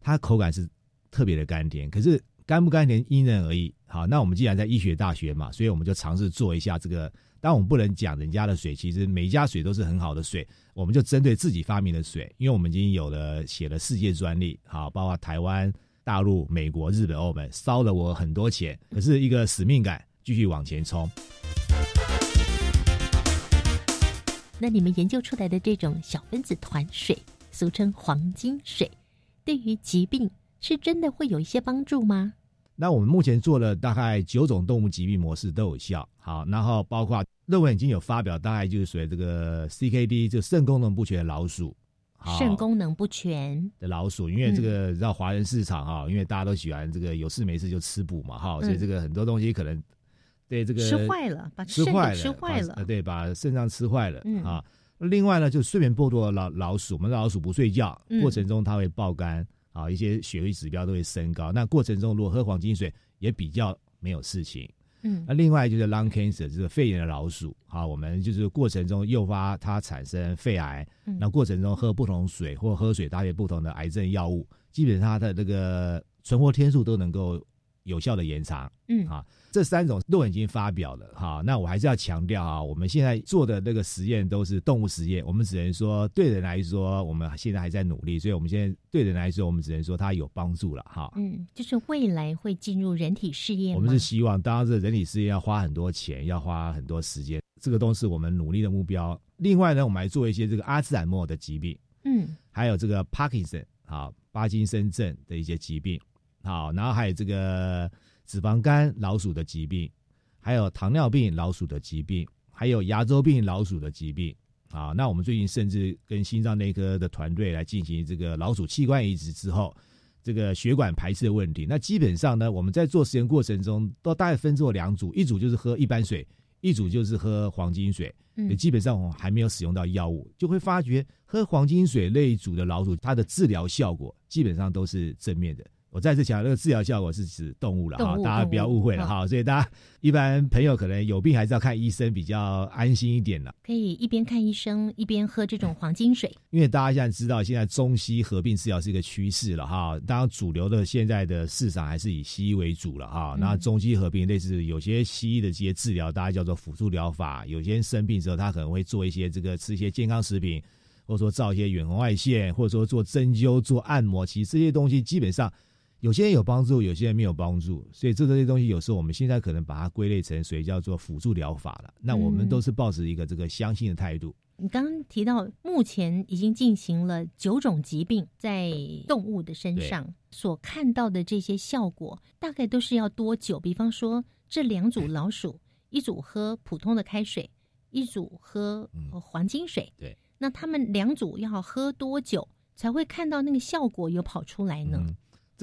它口感是特别的甘甜。可是甘不甘甜因人而异。好，那我们既然在医学大学嘛，所以我们就尝试做一下这个。但我们不能讲人家的水，其实每一家水都是很好的水。我们就针对自己发明的水，因为我们已经有了写了世界专利，好，包括台湾、大陆、美国、日本、澳门，烧了我很多钱，可是一个使命感，继续往前冲。那你们研究出来的这种小分子团水，俗称黄金水，对于疾病是真的会有一些帮助吗？那我们目前做了大概九种动物疾病模式都有效，好，然后包括。论文已经有发表，大概就是属于这个 CKD，就肾功能不全的老鼠。肾功能不全的老鼠，因为这个知道华人市场哈，因为大家都喜欢这个有事没事就吃补嘛哈，所以这个很多东西可能对这个吃坏了，把吃坏了吃坏了，对，把肾脏吃坏了啊。另外呢，就睡眠剥夺老老鼠，我们的老鼠不睡觉过程中它会爆肝啊，一些血液指标都会升高。那过程中如果喝黄金水。也比较没有事情。嗯。那另外就是 lung cancer，就是肺炎的老鼠，啊，我们就是过程中诱发它产生肺癌，嗯。那过程中喝不同水或喝水搭配不同的癌症药物，基本上它的这个存活天数都能够有效的延长。嗯啊，这三种都已经发表了哈。那我还是要强调啊，我们现在做的那个实验都是动物实验，我们只能说对人来说，我们现在还在努力，所以我们现在对人来说，我们只能说它有帮助了哈。嗯，就是未来会进入人体试验。我们是希望，当然这人体试验要花很多钱，要花很多时间，这个都是我们努力的目标。另外呢，我们还做一些这个阿兹海默的疾病，嗯还有这个 Parkinson 好巴金森症的一些疾病，好，然后还有这个脂肪肝老鼠的疾病，还有糖尿病老鼠的疾病，还有牙周病老鼠的疾病。啊，那我们最近甚至跟心脏内科的团队来进行这个老鼠器官移植之后，这个血管排斥的问题。那基本上呢，我们在做实验过程中都大概分做两组，一组就是喝一般水，一组就是喝黄金水。嗯也基本上我们还没有使用到药物，就会发觉喝黄金水那一组的老鼠，它的治疗效果基本上都是正面的。我再次强调，这个治疗效果是指动物了哈大家不要误会了哈。所以大家一般朋友可能有病还是要看医生，比较安心一点了。可以一边看医生一边喝这种黄金水。(laughs) 因为大家现在知道，现在中西合并治疗是一个趋势了哈。当然，主流的现在的市场还是以西医为主了哈。嗯那中西合并类似有些西医的这些治疗，大家叫做辅助疗法。有些人生病之后，他可能会做一些这个吃一些健康食品，或者说照一些远红外线，或者说做针灸、做按摩。其实这些东西基本上。有些人有帮助，有些人没有帮助，所以这这些东西有时候我们现在可能把它归类成属于叫做辅助疗法了。那我们嗯都是抱持一个这个相信的态度。你刚刚提到，目前已经进行了九种疾病在动物的身上所看到的这些效果，大概都是要多久？比方说，这两组老鼠，一组喝普通的开水，一组喝呃黄金水，对，那他们两组要喝多久才会看到那个效果有跑出来呢？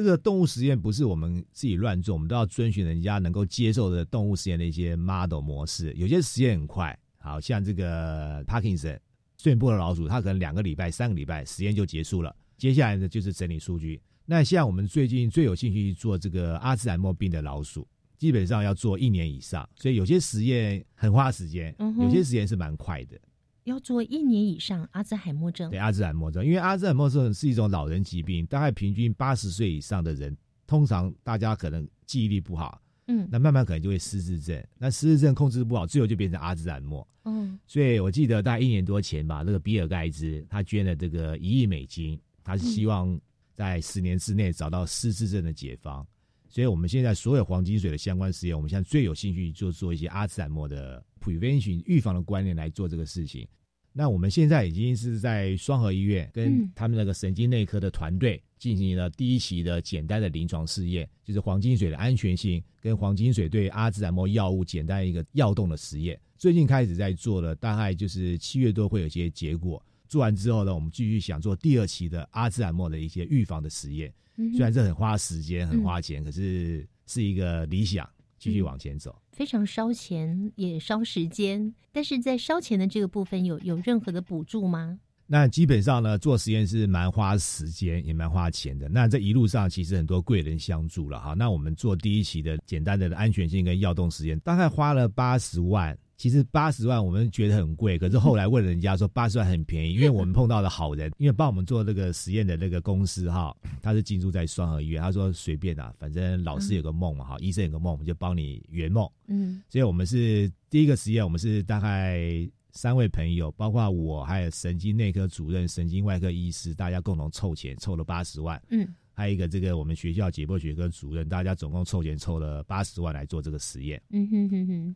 这个动物实验不是我们自己乱做，我们都要遵循人家能够接受的动物实验的一些 model 模式。有些实验很快，好像这个 Parkinson 睡眠部的老鼠，它可能两个礼拜、三个礼拜实验就结束了。接下来呢就是整理数据。那像我们最近最有兴趣做这个阿兹海默病的老鼠，基本上要做一年以上，所以有些实验很花时间，有些实验是蛮快的。要做一年以上阿兹海默症。对，阿兹海默症，因为阿兹海默症是一种老人疾病，大概平均八十岁以上的人，通常大家可能记忆力不好，嗯。那慢慢可能就会失智症，那失智症控制不好，最后就变成阿兹海默。嗯所以我记得大概一年多前吧，那个比尔盖茨他捐了这个一亿美金，他是希望在十年之内找到失智症的解方。所以我们现在所有黄金水的相关实验，我们现在最有兴趣就做一些阿兹海默的 prevention 预防的观念来做这个事情。那我们现在已经是在双河医院跟嗯他们那个神经内科的团队进行了第一期的简单的临床试验，就是黄金水的安全性跟黄金水对阿兹海默药物简单一个药动的实验。最近开始在做了，大概就是七月多会有一些结果。做完之后呢，我们继续想做第二期的阿兹海默的一些预防的实验。嗯虽然这很花时间、很花钱，可是是一个理想，继续往前走。非常烧钱也烧时间，但是在烧钱的这个部分有有任何的补助吗？那基本上呢，做实验是蛮花时间，也蛮花钱的。那这一路上其实很多贵人相助了哈。那我们做第一期的简单的安全性跟药动实验，大概花了八十万。其实八十万我们觉得很贵，可是 (laughs) 后来问人家说八十万很便宜，因为我们碰到的好人，因为帮我们做这个实验的那个公司哈，他是进驻在双河医院，他说随便啊，反正老师有个梦嘛哈，医生有个梦，我们就帮你圆梦。嗯所以我们是第一个实验，我们是大概三位朋友，包括我，还有神经内科主任、神经外科医师，大家共同凑钱，凑了八十万。嗯，还有一个这个我们学校解剖学科主任，大家总共凑钱凑了八十万来做这个实验。嗯哼哼哼，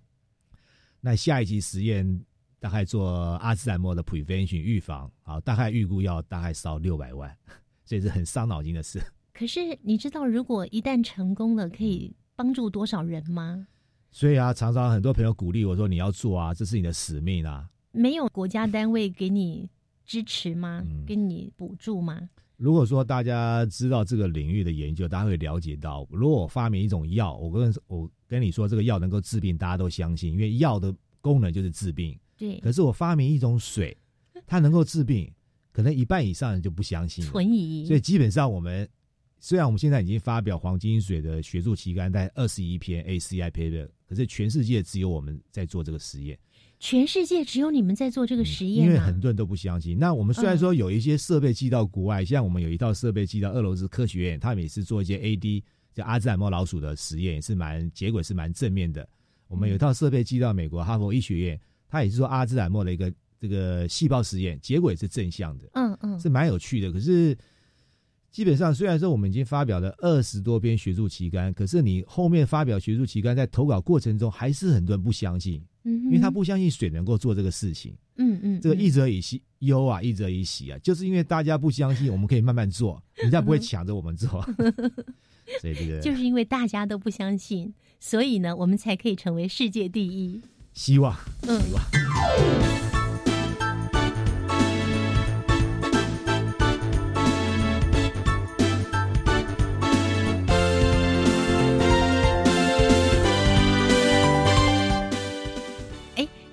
那下一期实验大概做阿兹海默的 prevention 预防，好，大概预估要大概烧六百万，(laughs) 所以是很伤脑筋的事。可是你知道，如果一旦成功了，可以帮助多少人吗？所以啊，常常很多朋友鼓励我说：“你要做啊，这是你的使命啊。”没有国家单位给你支持吗？嗯给你补助吗？如果说大家知道这个领域的研究，大家会了解到，如果我发明一种药，我跟我跟你说这个药能够治病，大家都相信，因为药的功能就是治病。对可是我发明一种水，它能够治病，可能一半以上人就不相信了。存疑所以基本上我们虽然我们现在已经发表黄金水的学术期刊在二十一篇 ACI paper，可是全世界只有我们在做这个实验。全世界只有你们在做这个实验、啊因为很多人都不相信。那我们虽然说有一些设备寄到国外，像我们有一套设备寄到俄罗斯科学院，他们也是做一些 AD 叫阿兹海默老鼠的实验，也是蛮结果是蛮正面的。我们有一套设备寄到美国哈佛医学院，他也是做阿兹海默的一个这个细胞实验，结果也是正向的，嗯嗯，是蛮有趣的。可是基本上虽然说我们已经发表了二十多篇学术期刊，可是你后面发表学术期刊在投稿过程中，还是很多人不相信。嗯因为他不相信水能够做这个事情。嗯嗯，这个一则以喜忧啊，一则以喜啊，就是因为大家不相信，我们可以慢慢做，人家不会抢着我们做。(laughs) 所以这个 (laughs) 就是因为大家都不相信，所以呢，我们才可以成为世界第一。希望，嗯希望。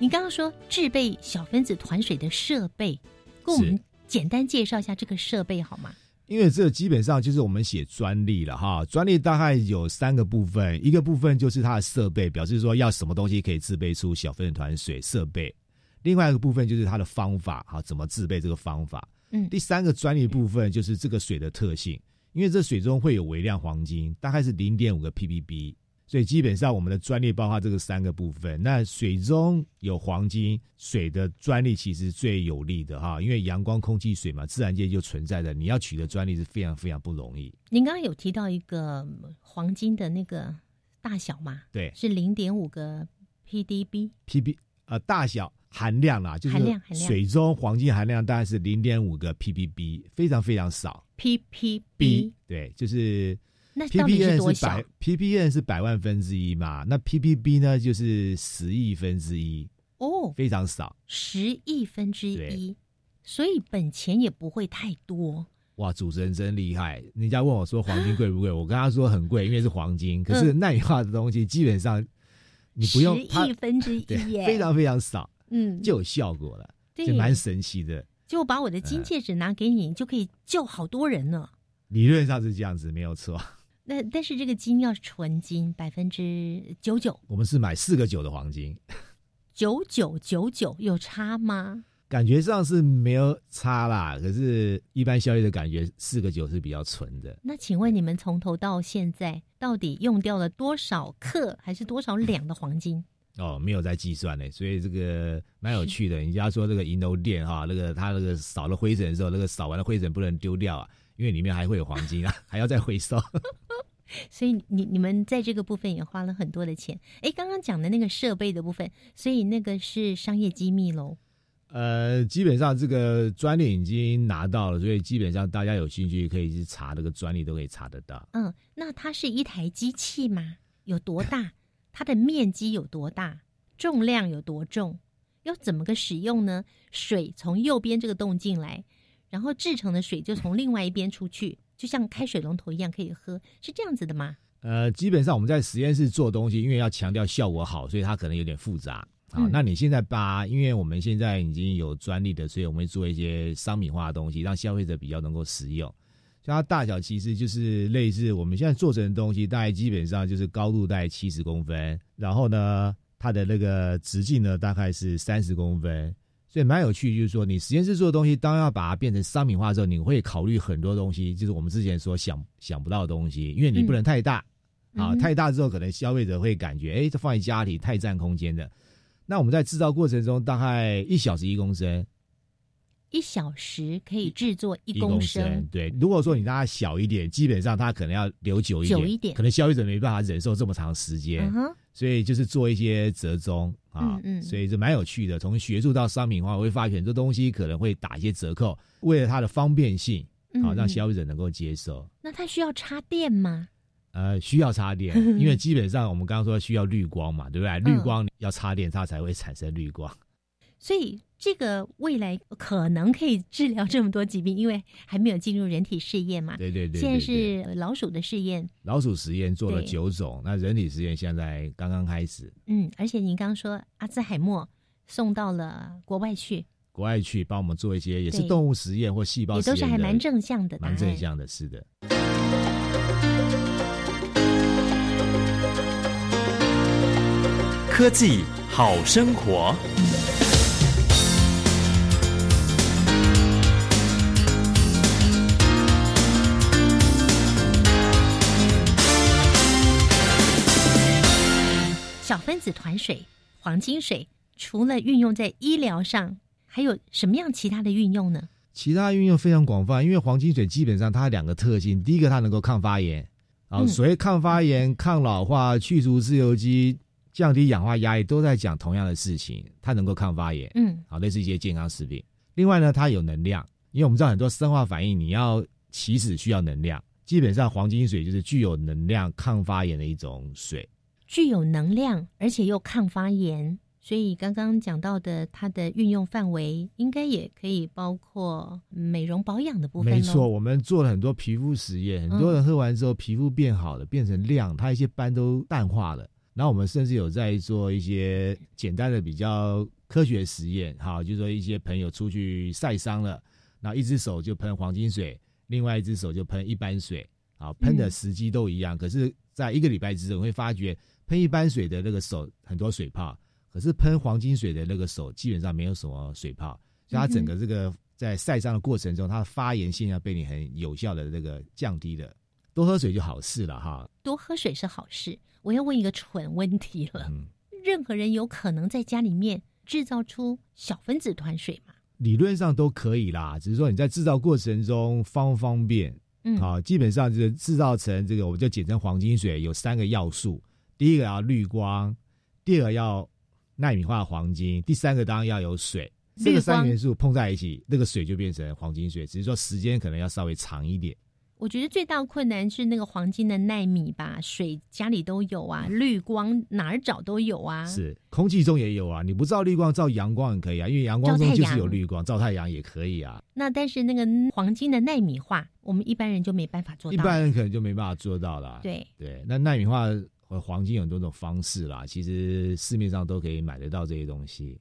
你刚刚说制备小分子团水的设备，跟我们简单介绍一下这个设备好吗？因为这基本上就是我们写专利了哈，专利大概有三个部分，一个部分就是它的设备，表示说要什么东西可以制备出小分子团水设备；另外一个部分就是它的方法哈，怎么制备这个方法。嗯第三个专利部分就是这个水的特性，因为这水中会有微量黄金，大概是零点五个 ppb，所以基本上我们的专利包括这个三个部分。那水中有黄金，水的专利其实最有利的哈，因为阳光、空气、水嘛，自然界就存在的，你要取得专利是非常非常不容易。您刚刚有提到一个嗯黄金的那个大小嘛？对是零点五个 PDB。PB 呃大小含量啦，就是含量含量水中黄金含量大概是零点五个 ppb，非常非常少。ppb 对，就是那到底是百 PPN 是百万分之一嘛，那 ppb 呢就是十亿分之一，哦，非常少。十亿分之一，所以本钱也不会太多。哇，主持人真厉害！人家问我说黄金贵不贵，(laughs) 我跟他说很贵，因为是黄金。可是耐米化的东西基本上你不用十亿分之 (laughs) 一非常非常少，嗯，就有效果了，对就蛮神奇的。就我把我的金戒指拿给你，你就可以救好多人呢。理论上是这样子，没有错。(laughs) 那但是这个金要是纯金，百分之九九我们是买四个九的黄金，九九九九，有差吗？感觉上是没有差啦，可是一般消费的感觉四个九是比较纯的。那请问你们从头到现在到底用掉了多少克还是多少两的黄金？(laughs) 哦，没有在计算呢，所以这个蛮有趣的。人家说这个银楼店哈，那个他那个扫了灰尘的时候，那个扫完了灰尘不能丢掉啊，因为里面还会有黄金啊，(laughs) 还要再回收。(laughs) 所以你你们在这个部分也花了很多的钱。哎，刚刚讲的那个设备的部分，所以那个是商业机密喽。呃，基本上这个专利已经拿到了，所以基本上大家有兴趣可以去查这个专利，都可以查得到。嗯，那它是一台机器吗？有多大？(laughs) 它的面积有多大？重量有多重？要怎么个使用呢？水从右边这个洞进来，然后制成的水就从另外一边出去，就像开水龙头一样可以喝，是这样子的吗？呃，基本上我们在实验室做东西，因为要强调效果好，所以它可能有点复杂。好，嗯那你现在把，因为我们现在已经有专利的，所以我们会做一些商品化的东西，让消费者比较能够使用。像它大小其实就是类似我们现在做成的东西，大概基本上就是高度大概七十公分，然后呢，它的那个直径呢大概是三十公分，所以蛮有趣。就是说，你实验室做的东西，当要把它变成商品化之后，你会考虑很多东西，就是我们之前所想想不到的东西，因为你不能太大。啊，嗯太大之后可能消费者会感觉，哎，这放在家里太占空间的。那我们在制造过程中，大概一小时一公升，一小时可以制作一公升，对，如果说你让它小一点，基本上它可能要留久一点，久一点可能消费者没办法忍受这么长时间，所以就是做一些折中啊，嗯嗯所以就蛮有趣的。从学术到商品化，我会发现很多东西可能会打一些折扣，为了它的方便性，好、让消费者能够接受。那它需要插电吗？呃，需要插电，(laughs) 因为基本上我们刚刚说需要绿光嘛，对不对？嗯绿光要插电，它才会产生绿光。所以这个未来可能可以治疗这么多疾病因为还没有进入人体试验嘛。对对对现在是老鼠的试验。老鼠实验做了九种那人体实验现在刚刚开始。嗯而且您刚说阿兹海默送到了国外去。国外去帮我们做一些也是动物实验或细胞也都是还蛮正向的蛮正向的是的。科技好生活。小分子团水、黄金水，除了运用在医疗上，还有什么样其他的运用呢？其他运用非常广泛，因为黄金水基本上它两个特性，第一个它能够抗发炎，啊，嗯所谓抗发炎、抗老化、去除自由基、降低氧化压力，都在讲同样的事情，它能够抗发炎，嗯，好，类似一些健康食品。另外呢，它有能量，因为我们知道很多生化反应，你要起始需要能量，基本上黄金水就是具有能量、抗发炎的一种水。具有能量，而且又抗发炎，所以刚刚讲到的它的运用范围，应该也可以包括美容保养的部分咯没错，我们做了很多皮肤实验，很多人喝完之后皮肤变好了，变成亮，它一些斑都淡化了。然后我们甚至有在做一些简单的比较科学实验，哈，就是说一些朋友出去晒伤了，然后一只手就喷黄金水，另外一只手就喷一般水，啊，喷的时机都一样，可是在一个礼拜之后，你会发觉喷一般水的那个手很多水泡，可是喷黄金水的那个手基本上没有什么水泡，所以它整个这个在晒伤的过程中，它的发炎现象被你很有效的这个降低了。多喝水就好事了哈。多喝水是好事。我要问一个蠢问题了：嗯任何人有可能在家里面制造出小分子团水吗？理论上都可以啦，只是说你在制造过程中方不方便。嗯好，基本上就是制造成这个，我们就简称黄金水，有三个要素：第一个要绿光，第二个要纳米化黄金，第三个当然要有水。这个三元素碰在一起，那个水就变成黄金水，只是说时间可能要稍微长一点。我觉得最大的困难是那个黄金的纳米吧，水家里都有啊，(laughs) 绿光哪儿找都有啊。是，空气中也有啊，你不照绿光，照阳光也可以啊，因为阳光中就是有绿光，照太阳也可以啊。那但是那个黄金的纳米化，我们一般人就没办法做到。一般人可能就没办法做到了。对对，那纳米化和黄金有很多种方式啦，其实市面上都可以买得到这些东西，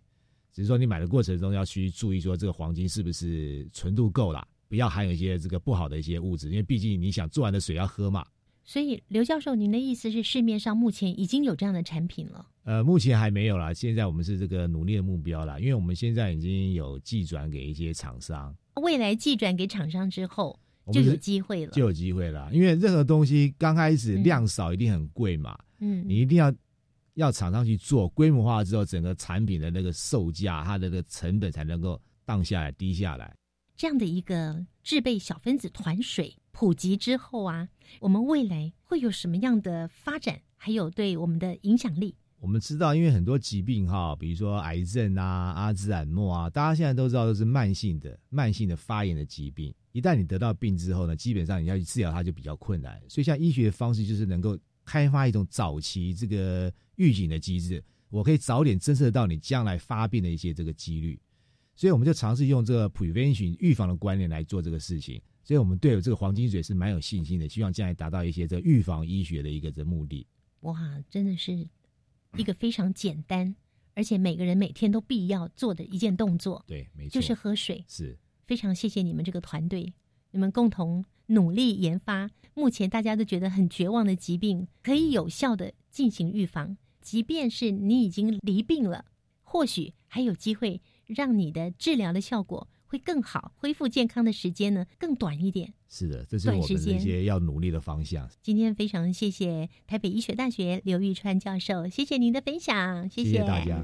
只是说你买的过程中要去注意说这个黄金是不是纯度够啦，不要含有一些这个不好的一些物质，因为毕竟你想做完的水要喝嘛。所以刘教授，您的意思是市面上目前已经有这样的产品了？呃，目前还没有啦，现在我们是这个努力的目标啦，因为我们现在已经有寄转给一些厂商，未来寄转给厂商之后，就有机会了。就有机会了。因为任何东西刚开始量少一定很贵嘛，嗯，你一定要要厂商去做规模化之后，整个产品的那个售价，它的那个成本才能够荡下来、低下来。这样的一个制备小分子团水普及之后啊，我们未来会有什么样的发展？还有对我们的影响力？我们知道，因为很多疾病哈，比如说癌症啊、阿兹海默啊，大家现在都知道都是慢性的、慢性的发炎的疾病。一旦你得到病之后呢，基本上你要去治疗它就比较困难。所以，像医学的方式就是能够开发一种早期这个预警的机制，我可以早点侦测到你将来发病的一些这个几率。所以，我们就尝试用这个 prevention 预防的观念来做这个事情。所以我们对这个黄金水是蛮有信心的，希望将来达到一些这个预防医学的一个这目的。哇，真的是一个非常简单，而且每个人每天都必要做的一件动作。对，没错，就是喝水。是非常谢谢你们这个团队，你们共同努力研发，目前大家都觉得很绝望的疾病，可以有效的进行预防。即便是你已经离病了，或许还有机会让你的治疗的效果会更好，恢复健康的时间呢更短一点。是的，这是我们的一些要努力的方向。今天非常谢谢台北医学大学刘玉川教授，谢谢您的分享，谢谢谢大家。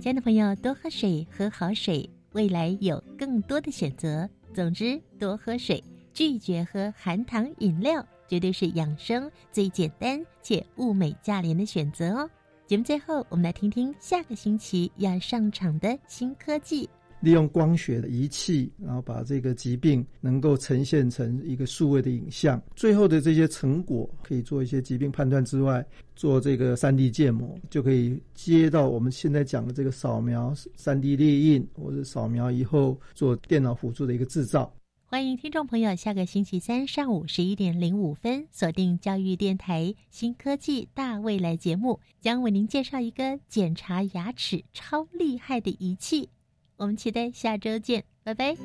亲爱的朋友，多喝水，喝好水，未来有更多的选择。总之，多喝水，拒绝喝含糖饮料，绝对是养生最简单且物美价廉的选择哦。节目最后，我们来听听下个星期要上场的新科技。利用光学的仪器，然后把这个疾病能够呈现成一个数位的影像，最后的这些成果可以做一些疾病判断之外，做这个三 D 建模，就可以接到我们现在讲的这个扫描、三 D 列印或者扫描以后做电脑辅助的一个制造。欢迎听众朋友下个星期三上午十一点零五分锁定教育电台新科技大未来节目，将为您介绍一个检查牙齿超厉害的仪器。我们期待下周见，拜拜。